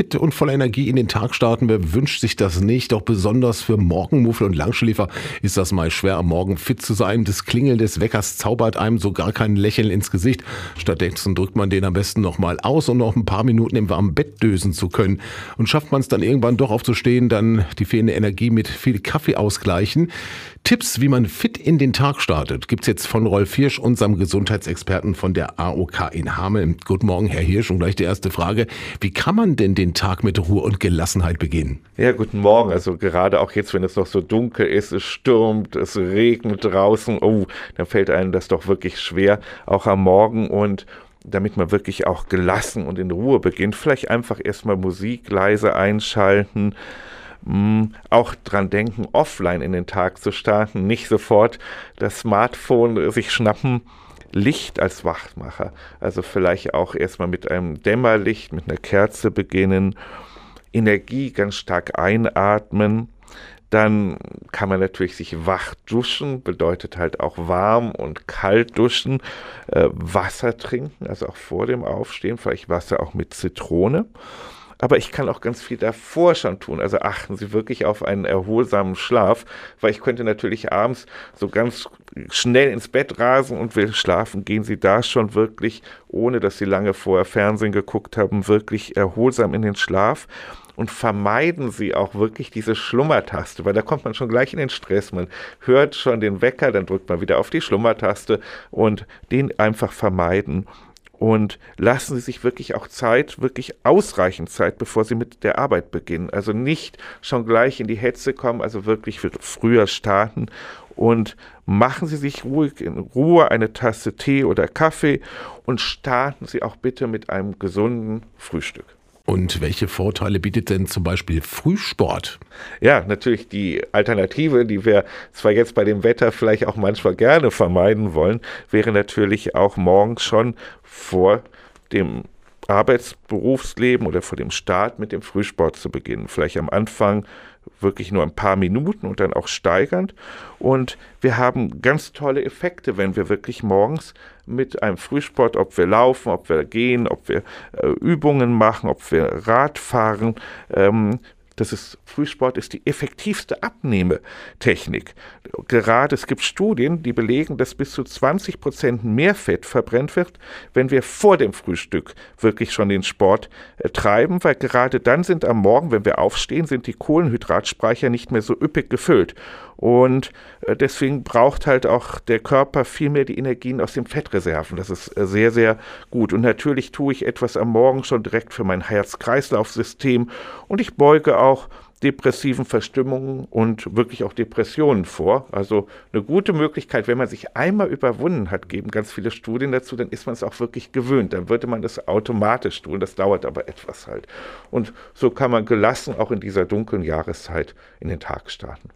fit und voller Energie in den Tag starten. Wer wünscht sich das nicht? Doch besonders für Morgenmuffel und Langschläfer ist das mal schwer, am Morgen fit zu sein. Das Klingeln des Weckers zaubert einem so gar kein Lächeln ins Gesicht. Stattdessen drückt man den am besten nochmal aus, um noch ein paar Minuten im warmen Bett dösen zu können. Und schafft man es dann irgendwann doch aufzustehen, dann die fehlende Energie mit viel Kaffee ausgleichen. Tipps, wie man fit in den Tag startet, gibt's jetzt von Rolf Hirsch, unserem Gesundheitsexperten von der AOK in Hameln. Guten Morgen, Herr Hirsch. Und gleich die erste Frage. Wie kann man denn den Tag mit Ruhe und Gelassenheit beginnen? Ja, guten Morgen. Also gerade auch jetzt, wenn es noch so dunkel ist, es stürmt, es regnet draußen, oh, dann fällt einem das doch wirklich schwer, auch am Morgen und damit man wirklich auch gelassen und in Ruhe beginnt, vielleicht einfach erstmal Musik leise einschalten, hm, auch dran denken, offline in den Tag zu starten, nicht sofort das Smartphone sich schnappen. Licht als Wachmacher. Also vielleicht auch erstmal mit einem Dämmerlicht, mit einer Kerze beginnen, Energie ganz stark einatmen. Dann kann man natürlich sich wach duschen, bedeutet halt auch warm und kalt duschen, äh, Wasser trinken, also auch vor dem Aufstehen, vielleicht Wasser auch mit Zitrone aber ich kann auch ganz viel davor schon tun. Also achten Sie wirklich auf einen erholsamen Schlaf, weil ich könnte natürlich abends so ganz schnell ins Bett rasen und will schlafen. Gehen Sie da schon wirklich, ohne dass Sie lange vorher Fernsehen geguckt haben, wirklich erholsam in den Schlaf und vermeiden Sie auch wirklich diese Schlummertaste, weil da kommt man schon gleich in den Stress. Man hört schon den Wecker, dann drückt man wieder auf die Schlummertaste und den einfach vermeiden und lassen Sie sich wirklich auch Zeit, wirklich ausreichend Zeit, bevor Sie mit der Arbeit beginnen. Also nicht schon gleich in die Hetze kommen, also wirklich früher starten und machen Sie sich ruhig in Ruhe eine Tasse Tee oder Kaffee und starten Sie auch bitte mit einem gesunden Frühstück. Und welche Vorteile bietet denn zum Beispiel Frühsport? Ja, natürlich die Alternative, die wir zwar jetzt bei dem Wetter vielleicht auch manchmal gerne vermeiden wollen, wäre natürlich auch morgens schon vor dem Arbeitsberufsleben oder vor dem Start mit dem Frühsport zu beginnen. Vielleicht am Anfang wirklich nur ein paar Minuten und dann auch steigernd. Und wir haben ganz tolle Effekte, wenn wir wirklich morgens mit einem Frühsport, ob wir laufen, ob wir gehen, ob wir äh, Übungen machen, ob wir Rad fahren, ähm, das ist, Frühsport ist die effektivste Abnehmetechnik. Gerade es gibt Studien, die belegen, dass bis zu 20 Prozent mehr Fett verbrennt wird, wenn wir vor dem Frühstück wirklich schon den Sport äh, treiben, weil gerade dann sind am Morgen, wenn wir aufstehen, sind die Kohlenhydratspeicher nicht mehr so üppig gefüllt. Und äh, deswegen braucht halt auch der Körper viel mehr die Energien aus den Fettreserven. Das ist äh, sehr, sehr gut. Und natürlich tue ich etwas am Morgen schon direkt für mein Herz-Kreislauf-System und ich beuge auch depressiven Verstimmungen und wirklich auch Depressionen vor. Also eine gute Möglichkeit, wenn man sich einmal überwunden hat, geben ganz viele Studien dazu, dann ist man es auch wirklich gewöhnt. Dann würde man das automatisch tun. Das dauert aber etwas halt. Und so kann man gelassen auch in dieser dunklen Jahreszeit in den Tag starten.